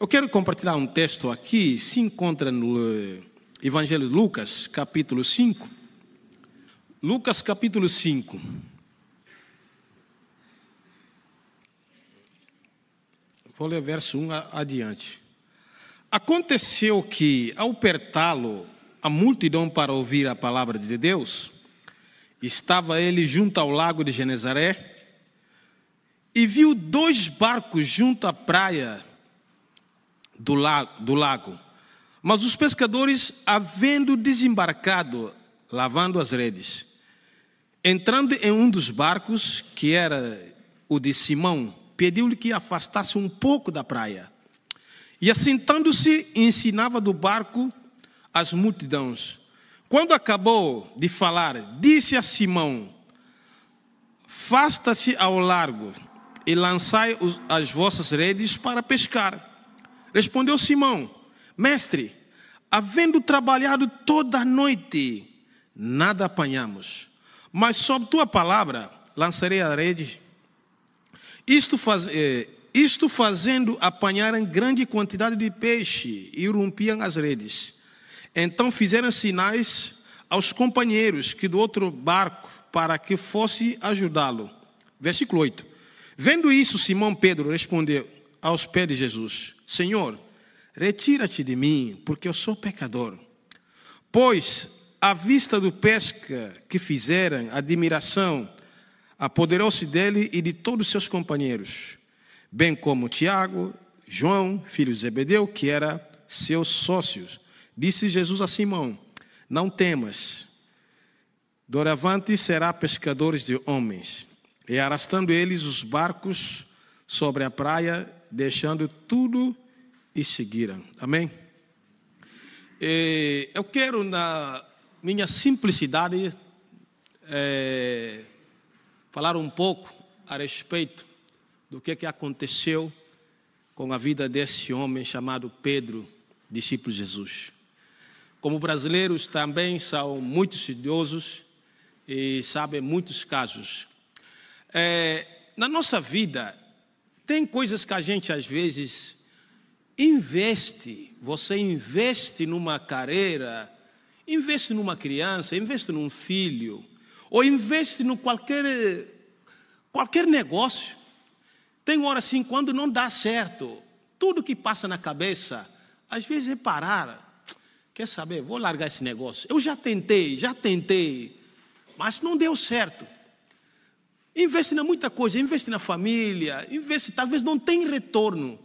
Eu quero compartilhar um texto aqui, se encontra no eh, Evangelho de Lucas, capítulo 5. Lucas, capítulo 5. Vou ler verso 1 adiante. Aconteceu que, ao apertá-lo a multidão para ouvir a palavra de Deus, estava ele junto ao lago de Genezaré e viu dois barcos junto à praia do lago, do lago. Mas os pescadores, havendo desembarcado, lavando as redes, entrando em um dos barcos, que era o de Simão, pediu-lhe que afastasse um pouco da praia. E assentando-se, ensinava do barco as multidões. Quando acabou de falar, disse a Simão: Fasta-se ao largo e lançai as vossas redes para pescar. Respondeu Simão: Mestre, havendo trabalhado toda a noite, nada apanhamos, mas sob tua palavra lançarei a rede. Isto, faz, eh, isto fazendo, apanharam grande quantidade de peixe e rompiam as redes. Então fizeram sinais aos companheiros que do outro barco para que fosse ajudá-lo. Versículo 8. Vendo isso, Simão Pedro respondeu aos pés de Jesus: Senhor, retira-te de mim, porque eu sou pecador. Pois, à vista do pesca que fizeram, admiração apoderou-se dele e de todos seus companheiros, bem como Tiago, João, filho de Zebedeu, que era seus sócios. Disse Jesus a Simão: Não temas, doravante será pescadores de homens. E arrastando eles os barcos sobre a praia, deixando tudo e seguiram. Amém? E eu quero, na minha simplicidade, é, falar um pouco a respeito do que, que aconteceu com a vida desse homem chamado Pedro, discípulo de Jesus. Como brasileiros também são muito estudiosos e sabem muitos casos. É, na nossa vida, tem coisas que a gente às vezes investe. Você investe numa carreira, investe numa criança, investe num filho, ou investe em qualquer, qualquer negócio. Tem hora assim, quando não dá certo, tudo que passa na cabeça, às vezes é parar Quer saber? Vou largar esse negócio. Eu já tentei, já tentei, mas não deu certo. Investe em muita coisa, investe na família, investe, talvez não tenha retorno.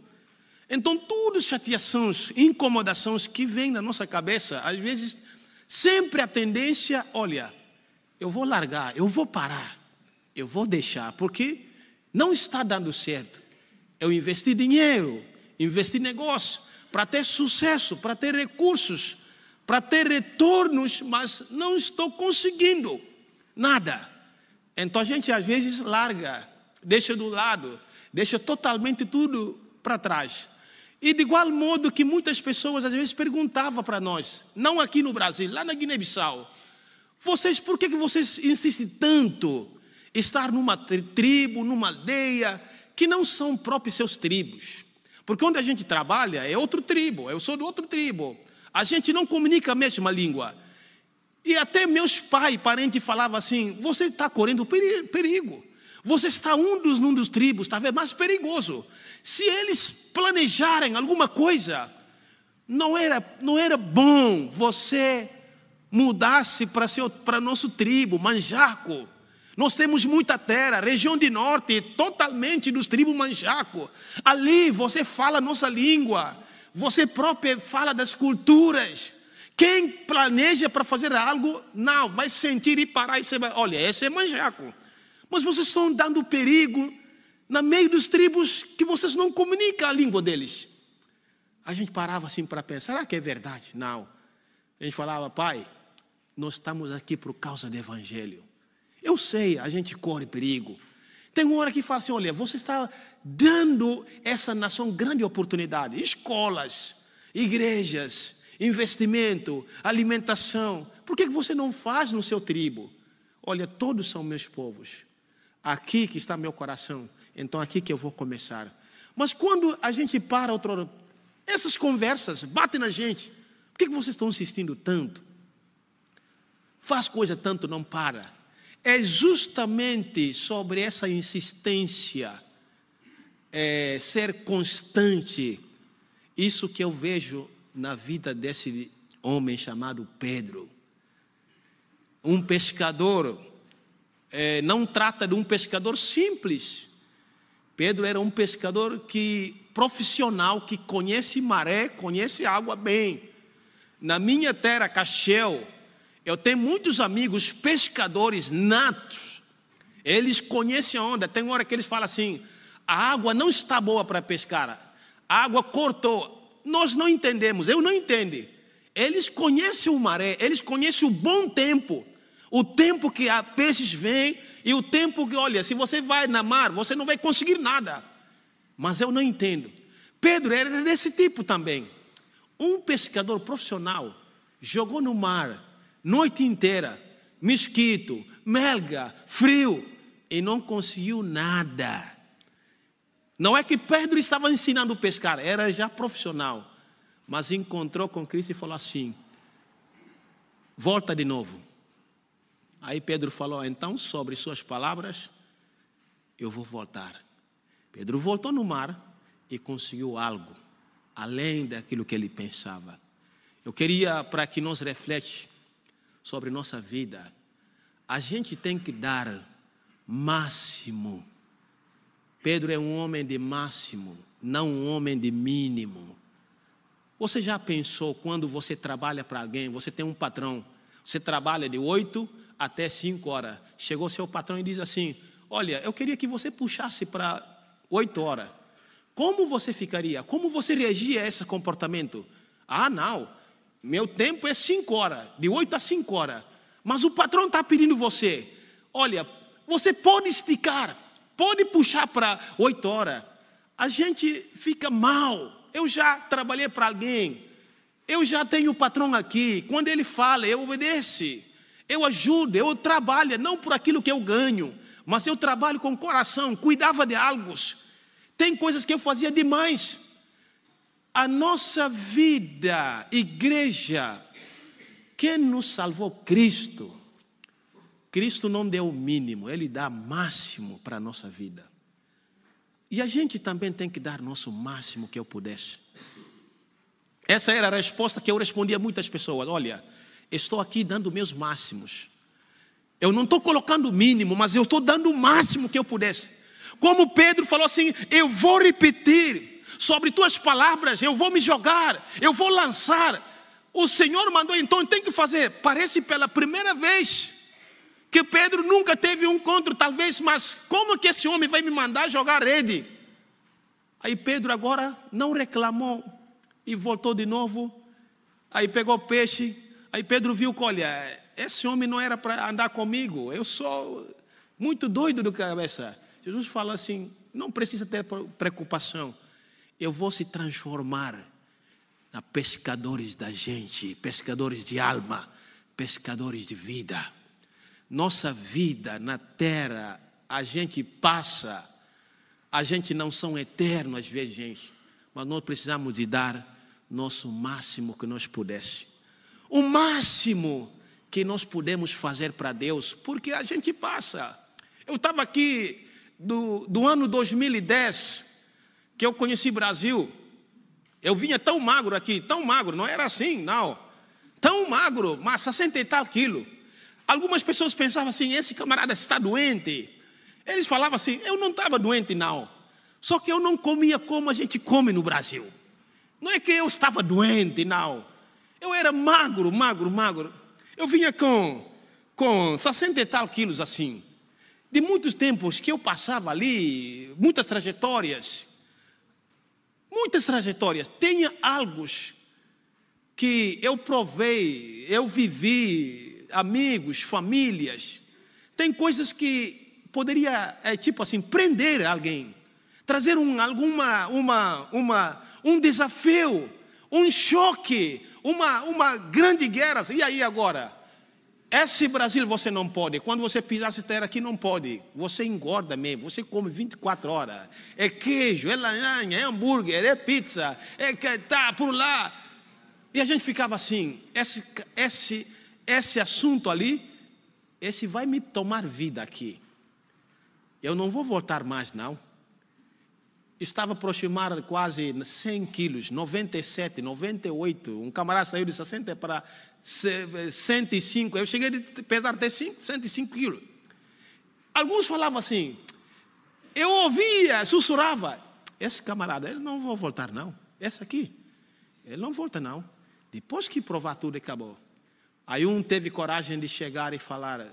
Então, as chateações, incomodações que vêm na nossa cabeça, às vezes, sempre a tendência, olha, eu vou largar, eu vou parar, eu vou deixar, porque não está dando certo. Eu investi dinheiro, investi negócio, para ter sucesso, para ter recursos, para ter retornos, mas não estou conseguindo nada. Então a gente às vezes larga, deixa do lado, deixa totalmente tudo para trás. E de igual modo que muitas pessoas às vezes perguntavam para nós, não aqui no Brasil, lá na Guiné-Bissau, vocês, por que, que vocês insistem tanto em estar numa tribo, numa aldeia, que não são próprios seus tribos? Porque onde a gente trabalha é outro tribo, eu sou de outro tribo. A gente não comunica a mesma língua. E até meus pais, parentes, falavam assim: você está correndo perigo. Você está um dos, um dos tribos, talvez mais perigoso. Se eles planejarem alguma coisa, não era, não era bom você mudasse para para nosso tribo, Manjaco. Nós temos muita terra, região de norte, totalmente dos tribos Manjaco. Ali você fala a nossa língua. Você próprio fala das culturas. Quem planeja para fazer algo, não, vai sentir e parar e você vai, olha, esse é manjaco. Mas vocês estão dando perigo no meio dos tribos que vocês não comunicam a língua deles. A gente parava assim para pensar, será que é verdade? Não. A gente falava, pai, nós estamos aqui por causa do evangelho. Eu sei, a gente corre perigo. Tem uma hora que fala assim: olha, você está dando essa nação grande oportunidade. Escolas, igrejas, investimento, alimentação. Por que você não faz no seu tribo? Olha, todos são meus povos. Aqui que está meu coração. Então aqui que eu vou começar. Mas quando a gente para outro, Essas conversas batem na gente. Por que vocês estão insistindo tanto? Faz coisa tanto, não para. É justamente sobre essa insistência, é, ser constante, isso que eu vejo na vida desse homem chamado Pedro. Um pescador, é, não trata de um pescador simples. Pedro era um pescador que profissional que conhece maré, conhece água bem. Na minha terra, Cachel, eu tenho muitos amigos pescadores natos. Eles conhecem a onda. Tem hora que eles falam assim: a água não está boa para pescar. A água cortou. Nós não entendemos, eu não entendo. Eles conhecem o maré, eles conhecem o bom tempo. O tempo que a peixes vêm e o tempo que, olha, se você vai na mar, você não vai conseguir nada. Mas eu não entendo. Pedro era desse tipo também. Um pescador profissional jogou no mar noite inteira, mosquito, melga, frio e não conseguiu nada. Não é que Pedro estava ensinando a pescar, era já profissional, mas encontrou com Cristo e falou assim: volta de novo. Aí Pedro falou: então, sobre suas palavras, eu vou voltar. Pedro voltou no mar e conseguiu algo além daquilo que ele pensava. Eu queria para que nós reflete sobre nossa vida, a gente tem que dar máximo. Pedro é um homem de máximo, não um homem de mínimo. Você já pensou quando você trabalha para alguém, você tem um patrão, você trabalha de 8 até 5 horas. Chegou seu patrão e diz assim: Olha, eu queria que você puxasse para 8 horas. Como você ficaria? Como você reagia a esse comportamento? Ah, não. Meu tempo é 5 horas, de 8 a 5 horas. Mas o patrão está pedindo você. Olha, você pode esticar, pode puxar para 8 horas. A gente fica mal. Eu já trabalhei para alguém. Eu já tenho o patrão aqui. Quando ele fala, eu obedeço. Eu ajudo, eu trabalho, não por aquilo que eu ganho, mas eu trabalho com coração, cuidava de algo tem coisas que eu fazia demais. A nossa vida, igreja, quem nos salvou? Cristo. Cristo não deu o mínimo, Ele dá máximo para a nossa vida. E a gente também tem que dar nosso máximo que eu pudesse. Essa era a resposta que eu respondia a muitas pessoas: olha, estou aqui dando meus máximos. Eu não estou colocando o mínimo, mas eu estou dando o máximo que eu pudesse. Como Pedro falou assim: Eu vou repetir sobre tuas palavras, eu vou me jogar, eu vou lançar. O Senhor mandou, então tem que fazer. Parece pela primeira vez que Pedro nunca teve um encontro, talvez, mas como que esse homem vai me mandar jogar rede? Aí Pedro agora não reclamou e voltou de novo. Aí pegou peixe. Aí Pedro viu que, olha, esse homem não era para andar comigo. Eu sou muito doido do cabeça. Jesus fala assim: não precisa ter preocupação, eu vou se transformar na pescadores da gente, pescadores de alma, pescadores de vida. Nossa vida na terra, a gente passa, a gente não são eternos às vezes, gente, mas nós precisamos de dar nosso máximo que nós pudesse. O máximo que nós podemos fazer para Deus, porque a gente passa. Eu estava aqui do, do ano 2010, que eu conheci Brasil, eu vinha tão magro aqui, tão magro, não era assim, não. Tão magro, mas 60 e tal quilos. Algumas pessoas pensavam assim: esse camarada está doente. Eles falavam assim: eu não estava doente, não. Só que eu não comia como a gente come no Brasil. Não é que eu estava doente, não. Eu era magro, magro, magro. Eu vinha com, com 60 e tal quilos assim de muitos tempos que eu passava ali, muitas trajetórias, muitas trajetórias, tenha algo que eu provei, eu vivi, amigos, famílias, tem coisas que poderia, é, tipo assim, prender alguém, trazer um, alguma, uma, uma, um desafio, um choque, uma, uma grande guerra. E aí agora? Esse Brasil você não pode. Quando você pisar essa terra aqui, não pode. Você engorda mesmo. Você come 24 horas. É queijo, é lasanha, é hambúrguer, é pizza, é que tá por lá. E a gente ficava assim. Esse, esse, esse assunto ali, esse vai me tomar vida aqui. Eu não vou voltar mais, não estava aproximar quase 100 quilos, 97, 98. Um camarada saiu de 60 para 105. Eu cheguei a pesar até 105 quilos. Alguns falavam assim, eu ouvia, sussurrava. Esse camarada, ele não vai voltar, não. Esse aqui, ele não volta, não. Depois que provar tudo, acabou. Aí um teve coragem de chegar e falar: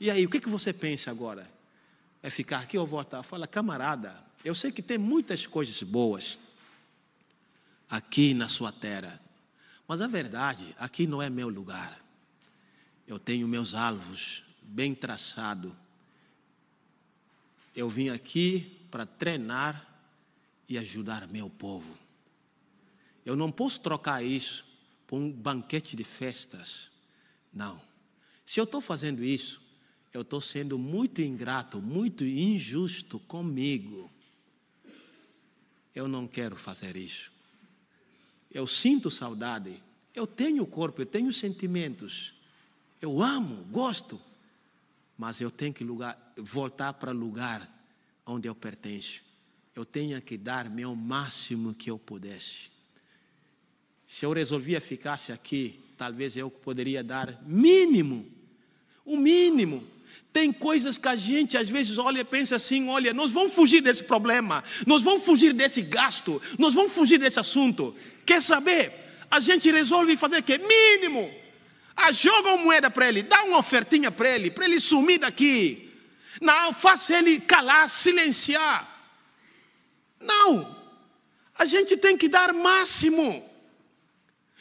E aí, o que, que você pensa agora? É ficar aqui ou voltar? Fala, camarada, eu sei que tem muitas coisas boas aqui na sua terra, mas a verdade, aqui não é meu lugar. Eu tenho meus alvos bem traçados. Eu vim aqui para treinar e ajudar meu povo. Eu não posso trocar isso por um banquete de festas. Não. Se eu estou fazendo isso, eu estou sendo muito ingrato, muito injusto comigo. Eu não quero fazer isso. Eu sinto saudade. Eu tenho corpo, eu tenho sentimentos. Eu amo, gosto. Mas eu tenho que lugar, voltar para o lugar onde eu pertenço. Eu tenho que dar meu máximo que eu pudesse. Se eu resolvia ficasse aqui, talvez eu poderia dar mínimo, o mínimo tem coisas que a gente às vezes olha e pensa assim: olha, nós vamos fugir desse problema, nós vamos fugir desse gasto, nós vamos fugir desse assunto. Quer saber? A gente resolve fazer o quê? Mínimo. Ah, joga uma moeda para ele, dá uma ofertinha para ele, para ele sumir daqui. Não, faça ele calar, silenciar. Não. A gente tem que dar máximo.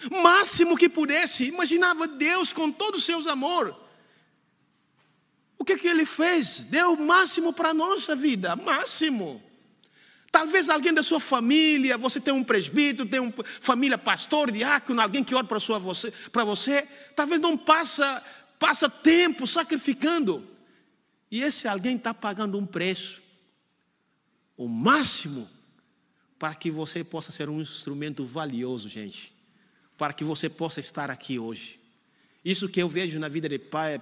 Máximo que pudesse. Imaginava Deus com todo o seu amor o que, que ele fez? Deu o máximo para a nossa vida, máximo. Talvez alguém da sua família, você tem um presbítero, tem uma família pastor, diácono, alguém que ora para você, para você, talvez não passa, passa tempo sacrificando. E esse alguém está pagando um preço, o máximo, para que você possa ser um instrumento valioso, gente, para que você possa estar aqui hoje. Isso que eu vejo na vida de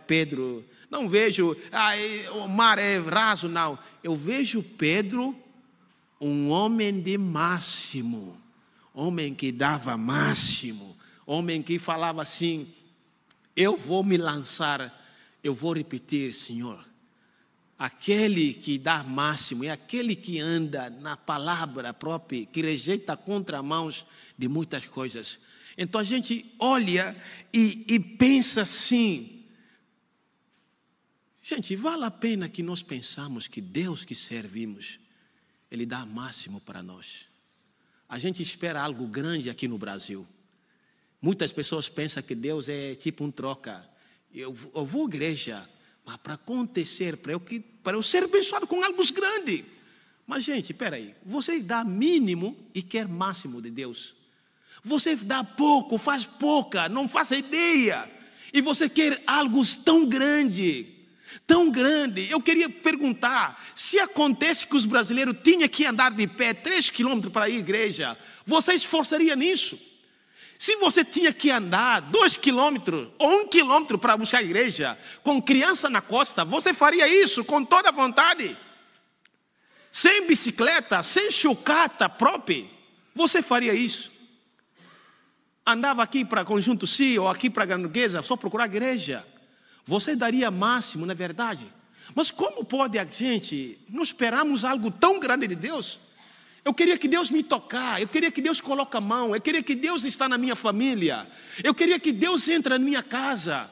Pedro, não vejo, ah, o mar é raso, não. Eu vejo Pedro um homem de máximo, homem que dava máximo, homem que falava assim: eu vou me lançar, eu vou repetir, Senhor. Aquele que dá máximo é aquele que anda na palavra própria, que rejeita contramãos de muitas coisas. Então a gente olha e, e pensa assim. Gente, vale a pena que nós pensamos que Deus que servimos, Ele dá máximo para nós. A gente espera algo grande aqui no Brasil. Muitas pessoas pensam que Deus é tipo um troca. Eu, eu vou à igreja, mas para acontecer, para eu, eu ser abençoado com algo grande. Mas, gente, espera aí. Você dá mínimo e quer máximo de Deus. Você dá pouco, faz pouca, não faça ideia. E você quer algo tão grande, tão grande. Eu queria perguntar: se acontece que os brasileiros tinham que andar de pé três quilômetros para ir à igreja, você esforçaria nisso? Se você tinha que andar dois quilômetros ou um quilômetro para buscar a igreja, com criança na costa, você faria isso com toda a vontade? Sem bicicleta, sem chocata própria, você faria isso? Andava aqui para Conjunto Si ou aqui para Granoguesa, só procurar igreja. Você daria máximo, na é verdade. Mas como pode a gente, não esperamos algo tão grande de Deus? Eu queria que Deus me tocar, eu queria que Deus coloque a mão, eu queria que Deus está na minha família, eu queria que Deus entre na minha casa.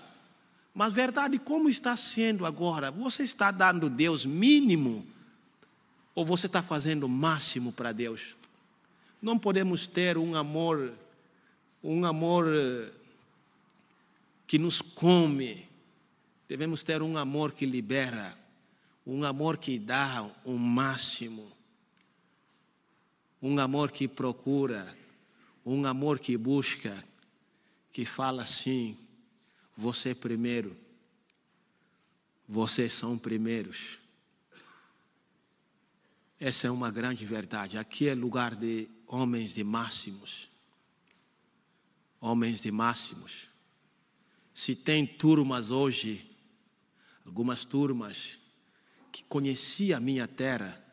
Mas verdade, como está sendo agora? Você está dando Deus mínimo ou você está fazendo o máximo para Deus? Não podemos ter um amor um amor eh, que nos come. Devemos ter um amor que libera, um amor que dá o um máximo, um amor que procura, um amor que busca, que fala assim: você primeiro. Vocês são primeiros. Essa é uma grande verdade. Aqui é lugar de homens de máximos. Homens de máximos. Se tem turmas hoje, algumas turmas que conheciam a minha terra,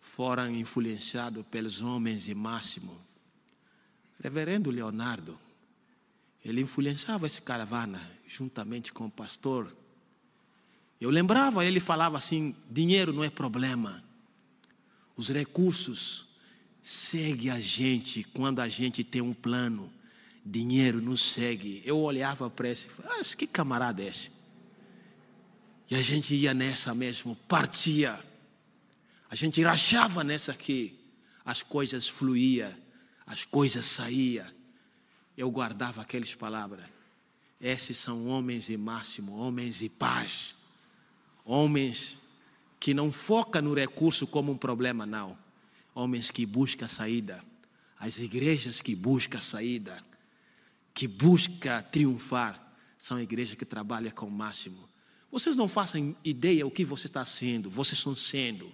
foram influenciados pelos homens de máximo. Reverendo Leonardo, ele influenciava essa caravana juntamente com o pastor. Eu lembrava, ele falava assim: dinheiro não é problema os recursos segue a gente quando a gente tem um plano. Dinheiro nos segue. Eu olhava para esse, ah, que camarada é esse? E a gente ia nessa mesmo, partia. A gente rachava nessa aqui. As coisas fluíam, as coisas saíam. Eu guardava aquelas palavras. Esses são homens de máximo, homens de paz. Homens que não foca no recurso como um problema, não. Homens que buscam saída, as igrejas que buscam saída, que buscam triunfar, são igrejas que trabalham com o máximo. Vocês não fazem ideia o que você está sendo, vocês estão sendo.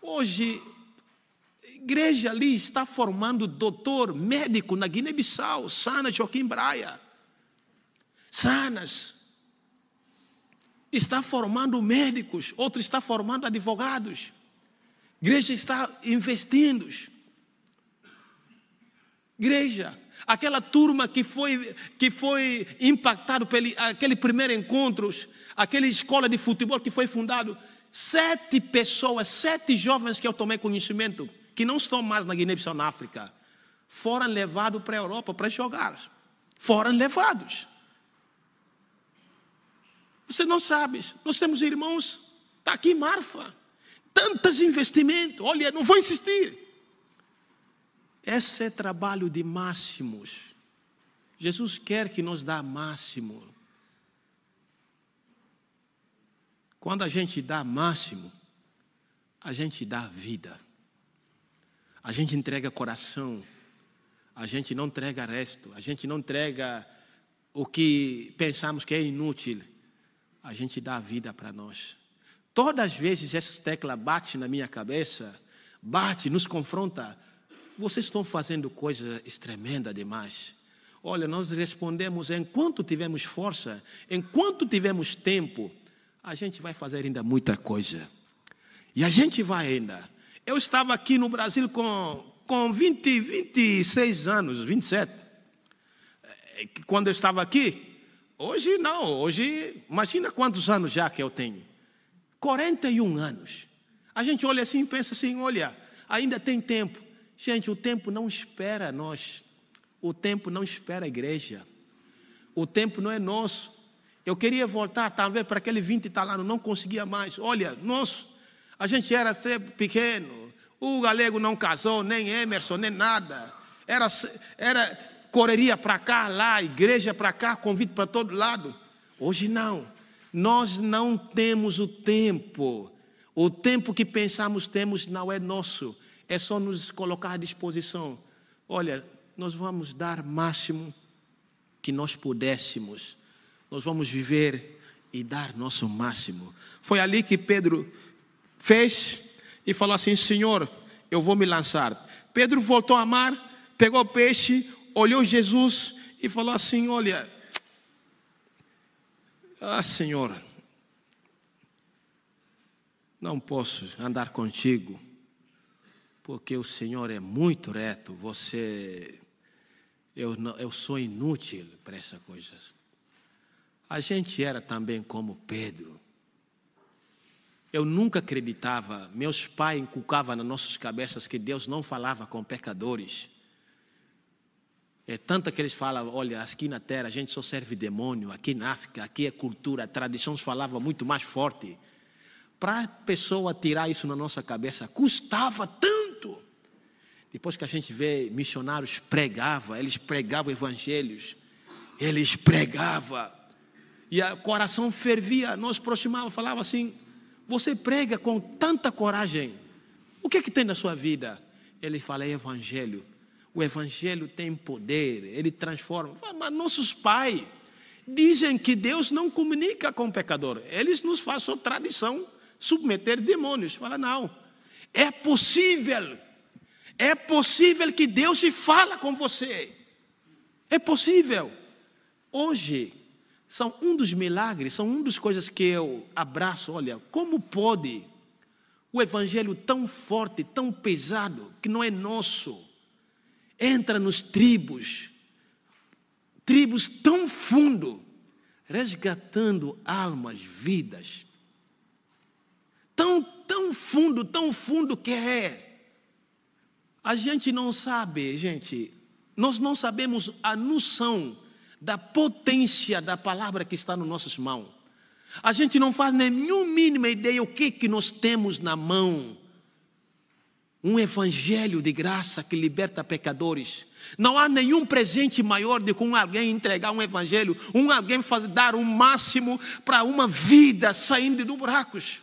Hoje, a igreja ali está formando doutor, médico na Guiné-Bissau, Sana Joaquim Braia. Sanas, está formando médicos, outro está formando advogados. Igreja está investindo. Igreja, aquela turma que foi, que foi impactado pelo aquele primeiro encontro, aquela escola de futebol que foi fundado, sete pessoas, sete jovens que eu tomei conhecimento, que não estão mais na Guiné-Bissau, na África, foram levados para a Europa para jogar. Foram levados. Você não sabe. Nós temos irmãos, está aqui Marfa. Tantos investimentos. Olha, não vou insistir. Esse é trabalho de máximos. Jesus quer que nos dá máximo. Quando a gente dá máximo, a gente dá vida. A gente entrega coração. A gente não entrega resto. A gente não entrega o que pensamos que é inútil a gente dá vida para nós. Todas as vezes essa tecla bate na minha cabeça, bate, nos confronta. Vocês estão fazendo coisa tremenda demais. Olha, nós respondemos enquanto tivermos força, enquanto tivermos tempo, a gente vai fazer ainda muita coisa. E a gente vai ainda. Eu estava aqui no Brasil com, com 20, 26 anos, 27. É, quando eu estava aqui, Hoje não, hoje, imagina quantos anos já que eu tenho. 41 anos. A gente olha assim e pensa assim: olha, ainda tem tempo. Gente, o tempo não espera nós. O tempo não espera a igreja. O tempo não é nosso. Eu queria voltar, talvez, para aquele 20 talano, não conseguia mais. Olha, nosso, a gente era pequeno. O galego não casou, nem Emerson, nem nada. Era, era correria para cá, lá, igreja para cá, convite para todo lado. Hoje não. Nós não temos o tempo. O tempo que pensamos temos não é nosso. É só nos colocar à disposição. Olha, nós vamos dar máximo que nós pudéssemos. Nós vamos viver e dar nosso máximo. Foi ali que Pedro fez e falou assim: Senhor, eu vou me lançar. Pedro voltou a mar, pegou o peixe, olhou Jesus e falou assim: Olha, ah, Senhor, não posso andar contigo, porque o Senhor é muito reto, você, eu, eu sou inútil para essas coisas. A gente era também como Pedro. Eu nunca acreditava, meus pais inculcavam nas nossas cabeças que Deus não falava com pecadores. É tanto que eles falam, olha, aqui na terra a gente só serve demônio, aqui na África, aqui é cultura, a tradição falava muito mais forte. Para a pessoa tirar isso na nossa cabeça, custava tanto. Depois que a gente vê missionários pregavam, eles pregavam evangelhos, eles pregavam, e o coração fervia, nós aproximávamos, falava assim, você prega com tanta coragem, o que é que tem na sua vida? Ele fala, é evangelho. O Evangelho tem poder, ele transforma. Mas nossos pais, dizem que Deus não comunica com o pecador. Eles nos fazem tradição submeter demônios. Fala, não. É possível. É possível que Deus se fala com você. É possível. Hoje, são um dos milagres, são uma das coisas que eu abraço. Olha, como pode o evangelho tão forte, tão pesado, que não é nosso, entra nos tribos, tribos tão fundo, resgatando almas, vidas. Tão, tão fundo, tão fundo que é. A gente não sabe, gente, nós não sabemos a noção da potência da palavra que está nas nossas mãos. A gente não faz nenhuma mínima ideia o que, que nós temos na mão um evangelho de graça que liberta pecadores. Não há nenhum presente maior do que um alguém entregar um evangelho, um alguém fazer, dar o um máximo para uma vida saindo de buracos.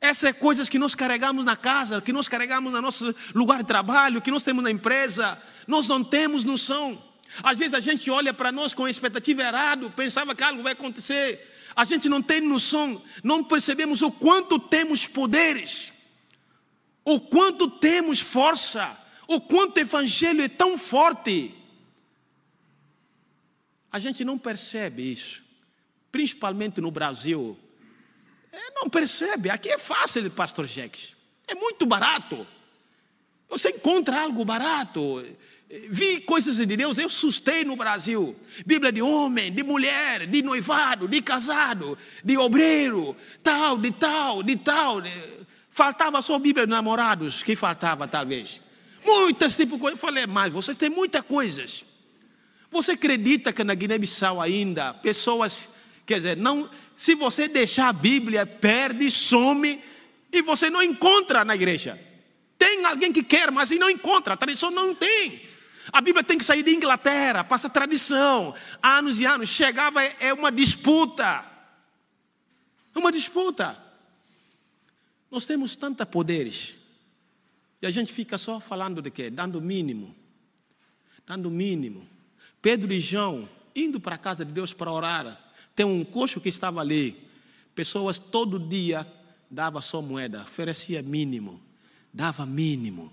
Essas é coisas que nós carregamos na casa, que nós carregamos no nosso lugar de trabalho, que nós temos na empresa, nós não temos noção. Às vezes a gente olha para nós com expectativa errada, pensava que algo vai acontecer. A gente não tem noção, não percebemos o quanto temos poderes o quanto temos força, o quanto o Evangelho é tão forte. A gente não percebe isso, principalmente no Brasil. É, não percebe, aqui é fácil, pastor Jex. É muito barato. Você encontra algo barato. Vi coisas de Deus, eu sustei no Brasil. Bíblia de homem, de mulher, de noivado, de casado, de obreiro, tal, de tal, de tal. Faltava só Bíblia de namorados, que faltava talvez. Muitas tipo de coisas. Eu falei, mas vocês têm muitas coisas. Você acredita que na Guiné-Bissau ainda pessoas, quer dizer, não, se você deixar a Bíblia, perde, some e você não encontra na igreja. Tem alguém que quer, mas não encontra, a tradição não tem. A Bíblia tem que sair de Inglaterra, passa tradição, anos e anos. Chegava, é uma disputa. É uma disputa. Nós temos tantos poderes. E a gente fica só falando de quê? Dando o mínimo. Dando o mínimo. Pedro e João indo para a casa de Deus para orar. Tem um coxo que estava ali. Pessoas todo dia dava só moeda, oferecia mínimo, dava mínimo.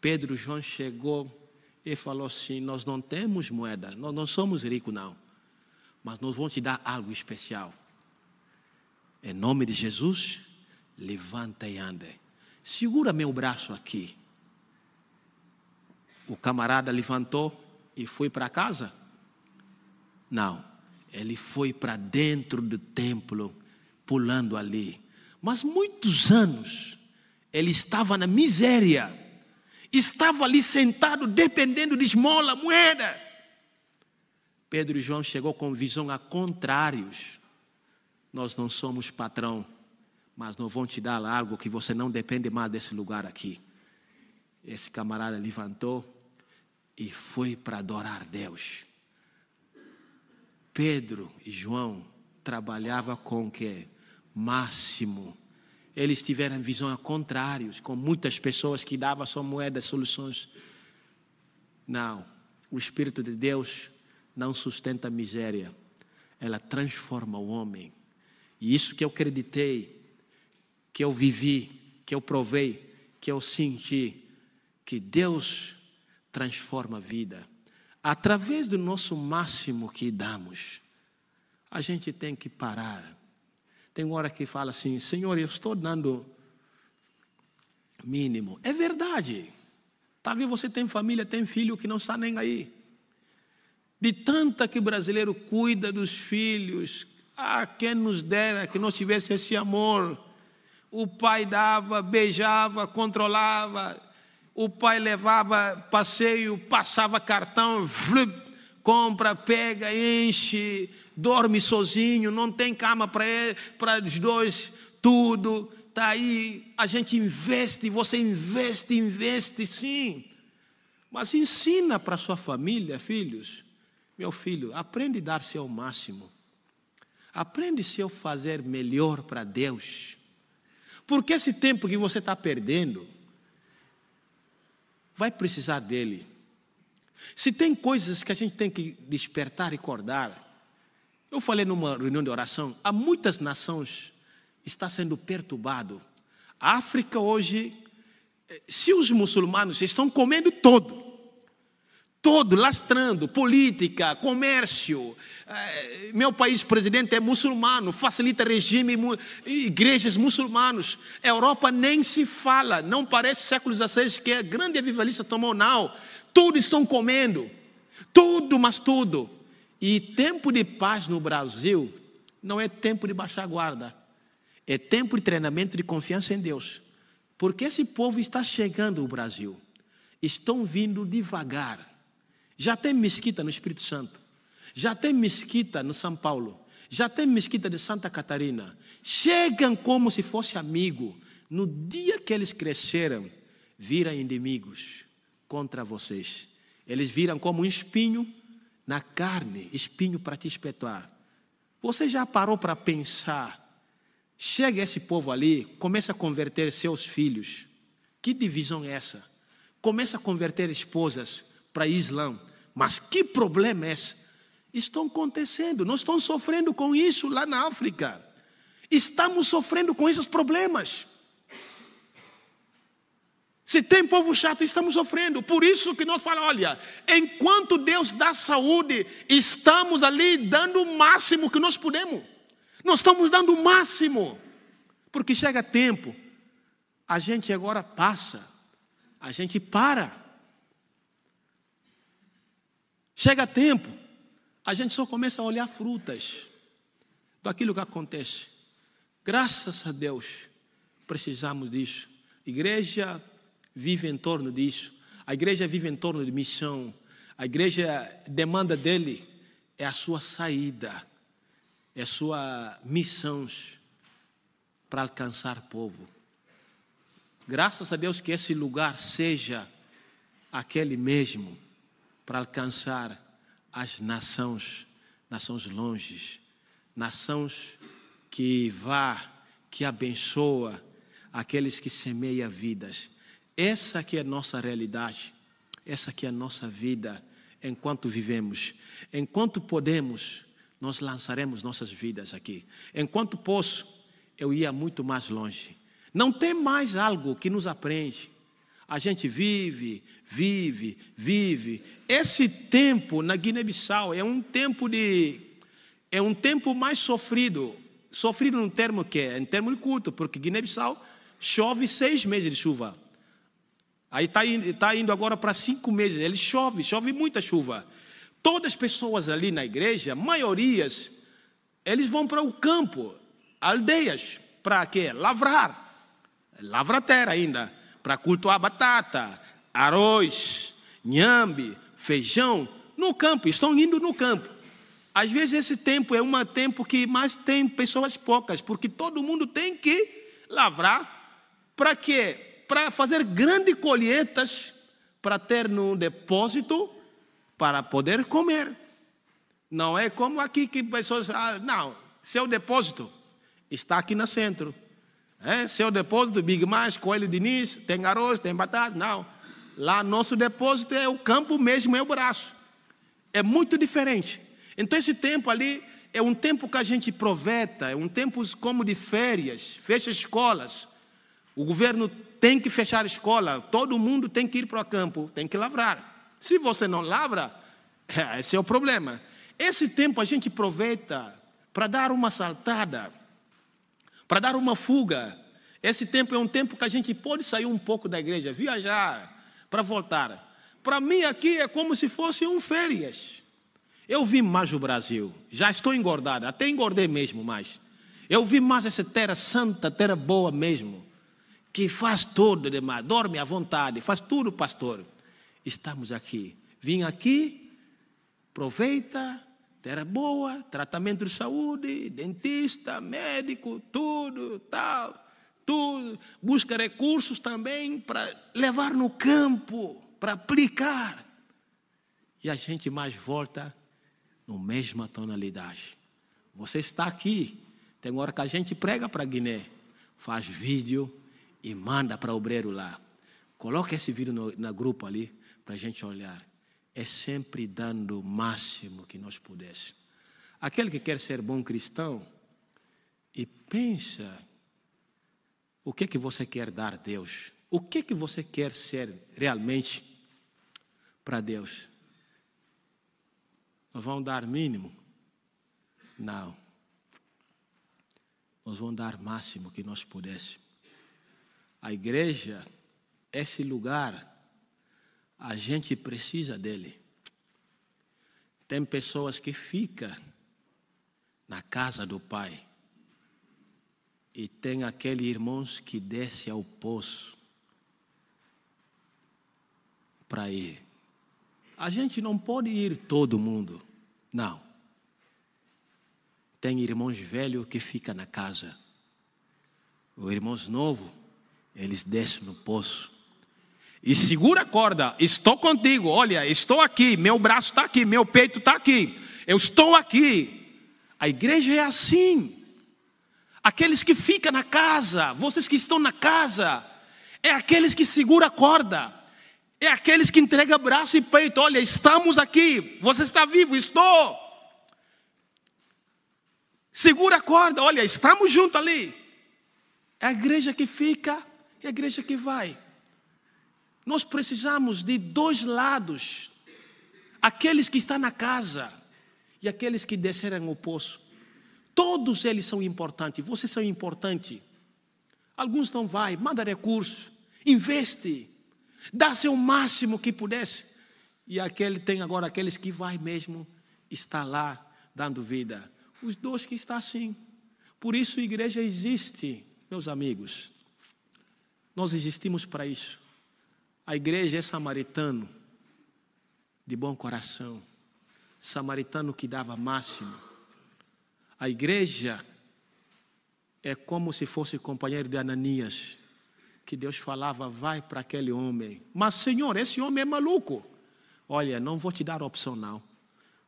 Pedro João chegou e falou assim: Nós não temos moeda, nós não somos ricos, não, mas nós vamos te dar algo especial. Em nome de Jesus, levanta e anda. Segura meu braço aqui. O camarada levantou e foi para casa? Não, ele foi para dentro do templo, pulando ali. Mas muitos anos ele estava na miséria, estava ali sentado, dependendo de esmola, moeda. Pedro e João chegou com visão a contrários. Nós não somos patrão mas não vão te dar algo que você não depende mais desse lugar aqui. Esse camarada levantou e foi para adorar Deus. Pedro e João trabalhavam com que máximo. Eles tiveram visão a contrários, com muitas pessoas que davam só moedas, soluções. Não, o Espírito de Deus não sustenta a miséria, ela transforma o homem. E isso que eu acreditei que eu vivi, que eu provei, que eu senti, que Deus transforma a vida. Através do nosso máximo que damos, a gente tem que parar. Tem hora que fala assim: Senhor, eu estou dando mínimo. É verdade. Talvez você tem família, tem filho que não está nem aí. De tanta que o brasileiro cuida dos filhos, ah, quem nos dera que nós tivesse esse amor o pai dava, beijava, controlava, o pai levava passeio, passava cartão, flup, compra, pega, enche, dorme sozinho, não tem cama para os dois, tudo. Está aí, a gente investe, você investe, investe sim. Mas ensina para sua família, filhos. Meu filho, aprende a dar seu máximo. Aprende seu fazer melhor para Deus. Porque esse tempo que você está perdendo, vai precisar dele. Se tem coisas que a gente tem que despertar e acordar, Eu falei numa reunião de oração, há muitas nações está sendo perturbado. A África hoje, eh, se os muçulmanos estão comendo todo, todo lastrando, política, comércio. É, meu país presidente é muçulmano, facilita regime, igrejas muçulmanos. Europa nem se fala, não parece século XVI que a grande avivalista tomou, não. Tudo estão comendo, tudo, mas tudo. E tempo de paz no Brasil não é tempo de baixar guarda, é tempo de treinamento de confiança em Deus. Porque esse povo está chegando ao Brasil, estão vindo devagar já tem mesquita no Espírito Santo. Já tem mesquita no São Paulo. Já tem mesquita de Santa Catarina. Chegam como se fosse amigo. No dia que eles cresceram, viram inimigos contra vocês. Eles viram como um espinho na carne, espinho para te espetar. Você já parou para pensar? Chega esse povo ali, começa a converter seus filhos. Que divisão é essa? Começa a converter esposas para Islã. Mas que problema é esse? Estão acontecendo, nós estamos sofrendo com isso lá na África. Estamos sofrendo com esses problemas. Se tem povo chato, estamos sofrendo. Por isso que nós falamos, olha, enquanto Deus dá saúde, estamos ali dando o máximo que nós podemos. Nós estamos dando o máximo. Porque chega tempo, a gente agora passa, a gente para. Chega tempo, a gente só começa a olhar frutas daquilo que acontece. Graças a Deus, precisamos disso. A igreja vive em torno disso. A igreja vive em torno de missão. A igreja demanda dele é a sua saída, é a sua missão para alcançar povo. Graças a Deus que esse lugar seja aquele mesmo para alcançar as nações, nações longes, nações que vá, que abençoa aqueles que semeiam vidas. Essa que é a nossa realidade, essa que é a nossa vida enquanto vivemos. Enquanto podemos, nós lançaremos nossas vidas aqui. Enquanto posso, eu ia muito mais longe. Não tem mais algo que nos aprende. A gente vive, vive, vive. Esse tempo na Guiné-Bissau é um tempo de é um tempo mais sofrido. Sofrido no termo que é, em termo de culto, porque Guiné-Bissau chove seis meses de chuva. Aí está indo, tá indo agora para cinco meses. Ele chove, chove muita chuva. Todas as pessoas ali na igreja, maiorias, eles vão para o campo, aldeias, para quê? Lavrar. Lavra a terra ainda para cultuar batata, arroz, nhambe, feijão, no campo, estão indo no campo. Às vezes esse tempo é um tempo que mais tem pessoas poucas, porque todo mundo tem que lavrar. Para quê? Para fazer grandes colheitas, para ter no depósito, para poder comer. Não é como aqui que pessoas. Ah, não, seu depósito está aqui no centro. É, seu depósito, Big Mais, Coelho Diniz, tem arroz, tem batata. Não. Lá nosso depósito é o campo mesmo, é o braço. É muito diferente. Então esse tempo ali é um tempo que a gente proveta, é um tempo como de férias, fecha escolas. O governo tem que fechar a escola, todo mundo tem que ir para o campo, tem que lavrar. Se você não lavra, esse é o problema. Esse tempo a gente aproveita para dar uma saltada para dar uma fuga. Esse tempo é um tempo que a gente pode sair um pouco da igreja, viajar, para voltar. Para mim aqui é como se fosse um férias. Eu vi mais o Brasil, já estou engordado, até engordei mesmo mais. Eu vi mais essa terra santa, terra boa mesmo, que faz tudo demais, dorme à vontade, faz tudo, pastor. Estamos aqui. Vim aqui, aproveita, terra boa, tratamento de saúde, dentista, médico, tudo, tal, tudo. Busca recursos também para levar no campo, para aplicar. E a gente mais volta na mesma tonalidade. Você está aqui, tem hora que a gente prega para Guiné, faz vídeo e manda para o obreiro lá. Coloca esse vídeo no, na grupo ali para a gente olhar é sempre dando o máximo que nós pudéssemos. aquele que quer ser bom cristão e pensa o que que você quer dar a Deus? O que que você quer ser realmente para Deus? Nós vamos dar mínimo? Não. Nós vamos dar máximo que nós pudéssemos. A igreja, esse lugar, a gente precisa dele. Tem pessoas que ficam na casa do Pai e tem aquele irmãos que desce ao poço para ir. A gente não pode ir todo mundo, não. Tem irmãos velhos que ficam na casa. Os irmãos novos, eles descem no poço. E segura a corda, estou contigo, olha, estou aqui, meu braço está aqui, meu peito está aqui, eu estou aqui. A igreja é assim aqueles que ficam na casa, vocês que estão na casa, é aqueles que segura a corda, é aqueles que entregam braço e peito, olha, estamos aqui, você está vivo, estou. Segura a corda, olha, estamos juntos ali. É a igreja que fica, é a igreja que vai. Nós precisamos de dois lados: aqueles que estão na casa e aqueles que desceram o poço. Todos eles são importantes, vocês são importantes. Alguns não vai, manda recurso, investe, dá seu máximo que pudesse. E aquele tem agora aqueles que vai mesmo está lá dando vida. Os dois que está assim. Por isso a igreja existe, meus amigos. Nós existimos para isso. A igreja é samaritano de bom coração, samaritano que dava máximo a igreja é como se fosse companheiro de Ananias, que Deus falava, vai para aquele homem. Mas, Senhor, esse homem é maluco. Olha, não vou te dar opção, não.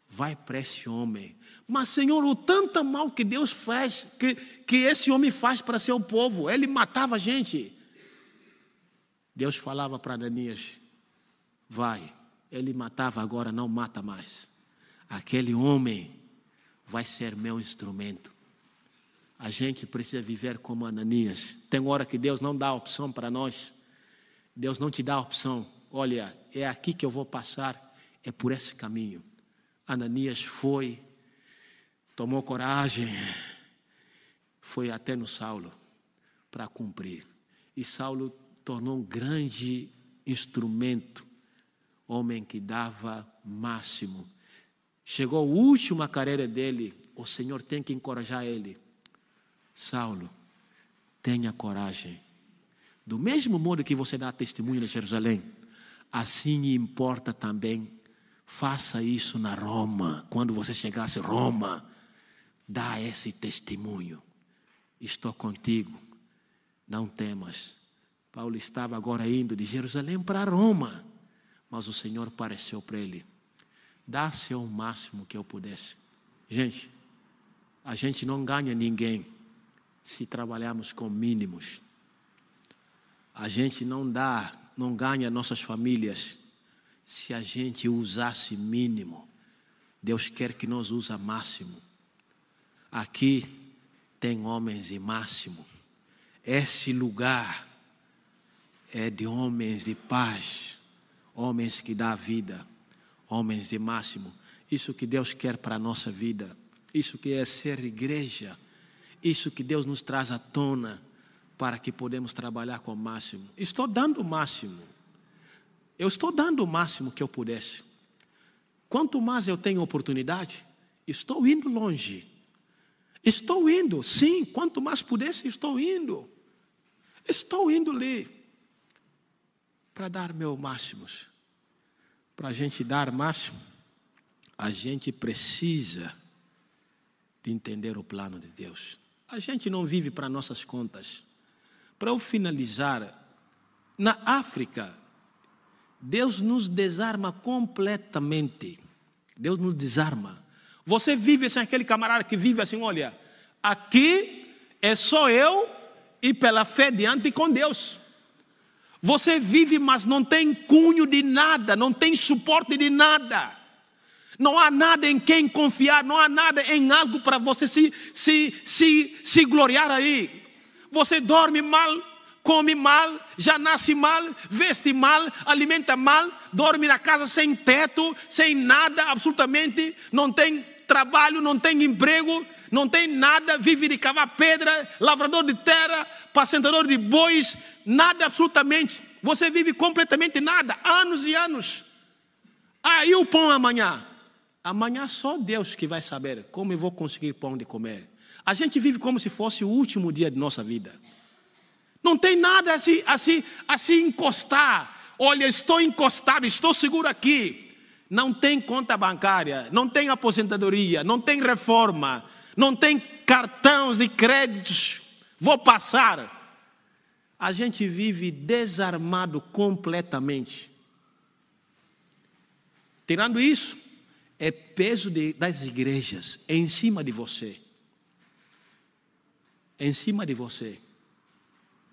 Vai para esse homem. Mas, Senhor, o tanto mal que Deus faz, que, que esse homem faz para seu povo, ele matava gente. Deus falava para Ananias: vai. Ele matava, agora não mata mais. Aquele homem vai ser meu instrumento. A gente precisa viver como Ananias. Tem hora que Deus não dá opção para nós. Deus não te dá opção. Olha, é aqui que eu vou passar, é por esse caminho. Ananias foi, tomou coragem, foi até no Saulo para cumprir. E Saulo tornou um grande instrumento, homem que dava máximo Chegou a última carreira dele, o Senhor tem que encorajar ele. Saulo, tenha coragem. Do mesmo modo que você dá testemunho em Jerusalém, assim importa também. Faça isso na Roma. Quando você chegasse a Roma, dá esse testemunho. Estou contigo. Não temas. Paulo estava agora indo de Jerusalém para Roma, mas o Senhor apareceu para ele dá-se o máximo que eu pudesse. Gente, a gente não ganha ninguém se trabalharmos com mínimos. A gente não dá, não ganha nossas famílias se a gente usasse mínimo. Deus quer que nós use máximo. Aqui tem homens de máximo. Esse lugar é de homens de paz, homens que dá vida homens de máximo. Isso que Deus quer para a nossa vida. Isso que é ser igreja. Isso que Deus nos traz à tona para que podemos trabalhar com o máximo. Estou dando o máximo. Eu estou dando o máximo que eu pudesse. Quanto mais eu tenho oportunidade, estou indo longe. Estou indo, sim, quanto mais pudesse, estou indo. Estou indo ali para dar meu máximos para a gente dar máximo, a gente precisa de entender o plano de Deus. A gente não vive para nossas contas. Para eu finalizar, na África, Deus nos desarma completamente. Deus nos desarma. Você vive sem aquele camarada que vive assim, olha, aqui é só eu e pela fé diante com Deus. Você vive, mas não tem cunho de nada, não tem suporte de nada. Não há nada em quem confiar, não há nada em algo para você se, se, se, se gloriar aí. Você dorme mal, come mal, já nasce mal, veste mal, alimenta mal, dorme na casa sem teto, sem nada, absolutamente, não tem trabalho, não tem emprego, não tem nada, vive de cavar pedra, lavrador de terra, pacentador de bois, nada absolutamente. Você vive completamente nada, anos e anos. Aí o pão amanhã. Amanhã só Deus que vai saber como eu vou conseguir pão de comer. A gente vive como se fosse o último dia de nossa vida. Não tem nada assim, assim, assim encostar. Olha, estou encostado, estou seguro aqui. Não tem conta bancária, não tem aposentadoria, não tem reforma, não tem cartões de créditos. Vou passar. A gente vive desarmado completamente. Tirando isso, é peso de, das igrejas em cima de você. Em cima de você.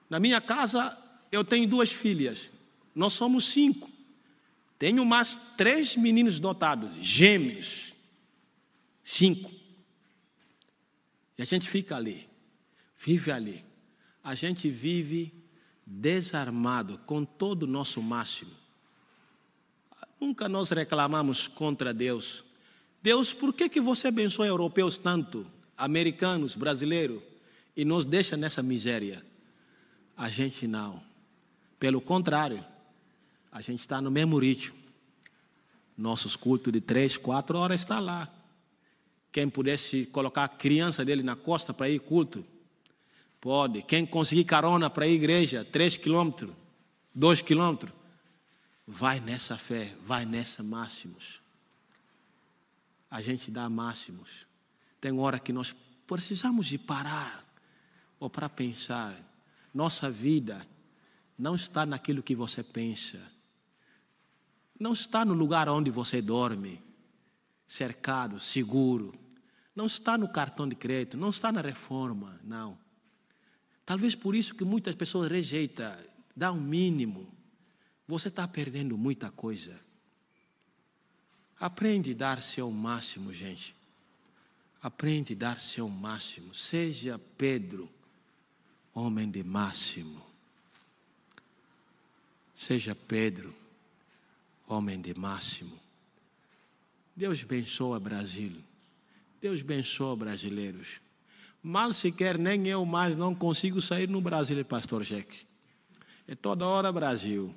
Na minha casa, eu tenho duas filhas. Nós somos cinco. Tenho mais três meninos dotados, gêmeos. Cinco. E a gente fica ali, vive ali. A gente vive desarmado com todo o nosso máximo. Nunca nós reclamamos contra Deus. Deus, por que, que você abençoa europeus tanto, americanos, brasileiros, e nos deixa nessa miséria? A gente não. Pelo contrário, a gente está no mesmo ritmo. Nossos cultos de três, quatro horas está lá. Quem pudesse colocar a criança dele na costa para ir culto, pode. Quem conseguir carona para à igreja, três quilômetros, dois quilômetros, vai nessa fé, vai nessa máximos. A gente dá máximos. Tem hora que nós precisamos de parar ou para pensar. Nossa vida não está naquilo que você pensa não está no lugar onde você dorme, cercado, seguro. Não está no cartão de crédito, não está na reforma, não. Talvez por isso que muitas pessoas rejeitam, dá um mínimo. Você está perdendo muita coisa. Aprende a dar seu máximo, gente. Aprende a dar seu máximo. Seja Pedro, homem de máximo. Seja Pedro homem de máximo. Deus abençoa Brasil. Deus abençoa brasileiros. Mal sequer nem eu mais não consigo sair no Brasil, pastor Jeque. É toda hora Brasil.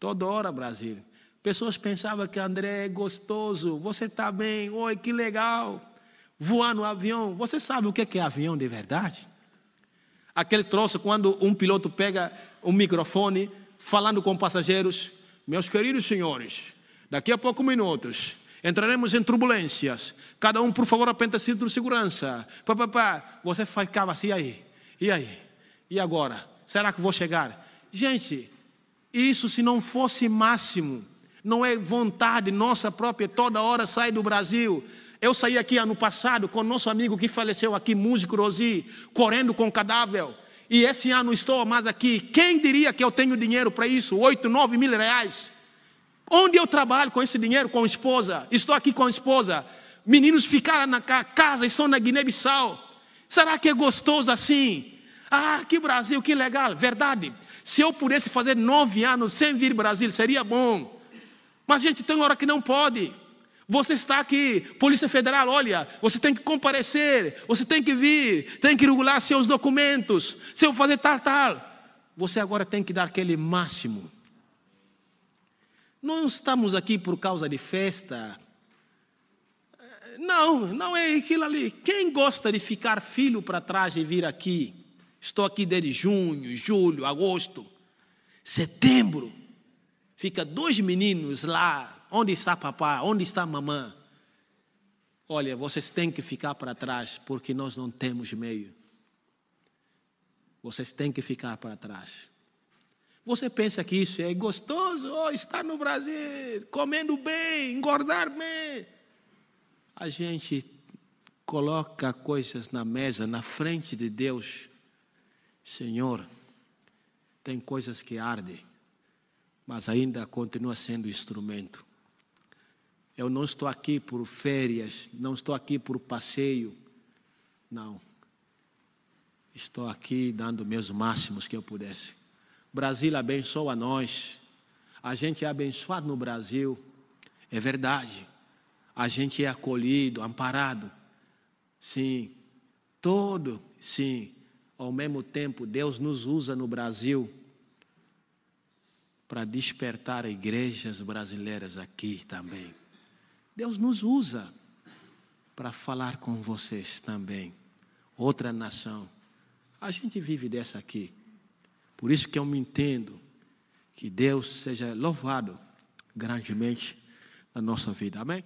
Toda hora Brasil. Pessoas pensavam que André é gostoso, você está bem, oi, que legal. Voar no avião. Você sabe o que é avião de verdade? Aquele troço quando um piloto pega um microfone falando com passageiros meus queridos senhores, daqui a poucos minutos entraremos em turbulências. Cada um, por favor, apenta cinto de segurança. Pá, pá, pá. Você ficava assim, e aí? E aí? E agora? Será que vou chegar? Gente, isso se não fosse máximo, não é vontade nossa própria, toda hora sair do Brasil. Eu saí aqui ano passado com nosso amigo que faleceu aqui, músico Rosi, correndo com cadáver e esse ano estou mais aqui. Quem diria que eu tenho dinheiro para isso? Oito, nove mil reais. Onde eu trabalho com esse dinheiro? Com a esposa. Estou aqui com a esposa. Meninos ficaram na casa, estão na Guiné-Bissau. Será que é gostoso assim? Ah, que Brasil, que legal. Verdade. Se eu pudesse fazer nove anos sem vir Brasil, seria bom. Mas, gente, tem hora que não pode. Você está aqui, Polícia Federal, olha, você tem que comparecer, você tem que vir, tem que regular seus documentos, se eu fazer tal, tal. Você agora tem que dar aquele máximo. Não estamos aqui por causa de festa. Não, não é aquilo ali. Quem gosta de ficar filho para trás e vir aqui? Estou aqui desde junho, julho, agosto, setembro. Fica dois meninos lá Onde está papai? Onde está mamãe? Olha, vocês têm que ficar para trás, porque nós não temos meio. Vocês têm que ficar para trás. Você pensa que isso é gostoso? Oh, estar no Brasil, comendo bem, engordar bem. A gente coloca coisas na mesa, na frente de Deus. Senhor, tem coisas que ardem, mas ainda continua sendo instrumento. Eu não estou aqui por férias, não estou aqui por passeio. Não. Estou aqui dando meus máximos que eu pudesse. Brasil abençoa nós. A gente é abençoado no Brasil. É verdade. A gente é acolhido, amparado. Sim. Todo, sim. Ao mesmo tempo, Deus nos usa no Brasil para despertar igrejas brasileiras aqui também. Deus nos usa para falar com vocês também. Outra nação. A gente vive dessa aqui. Por isso que eu me entendo que Deus seja louvado grandemente na nossa vida. Amém?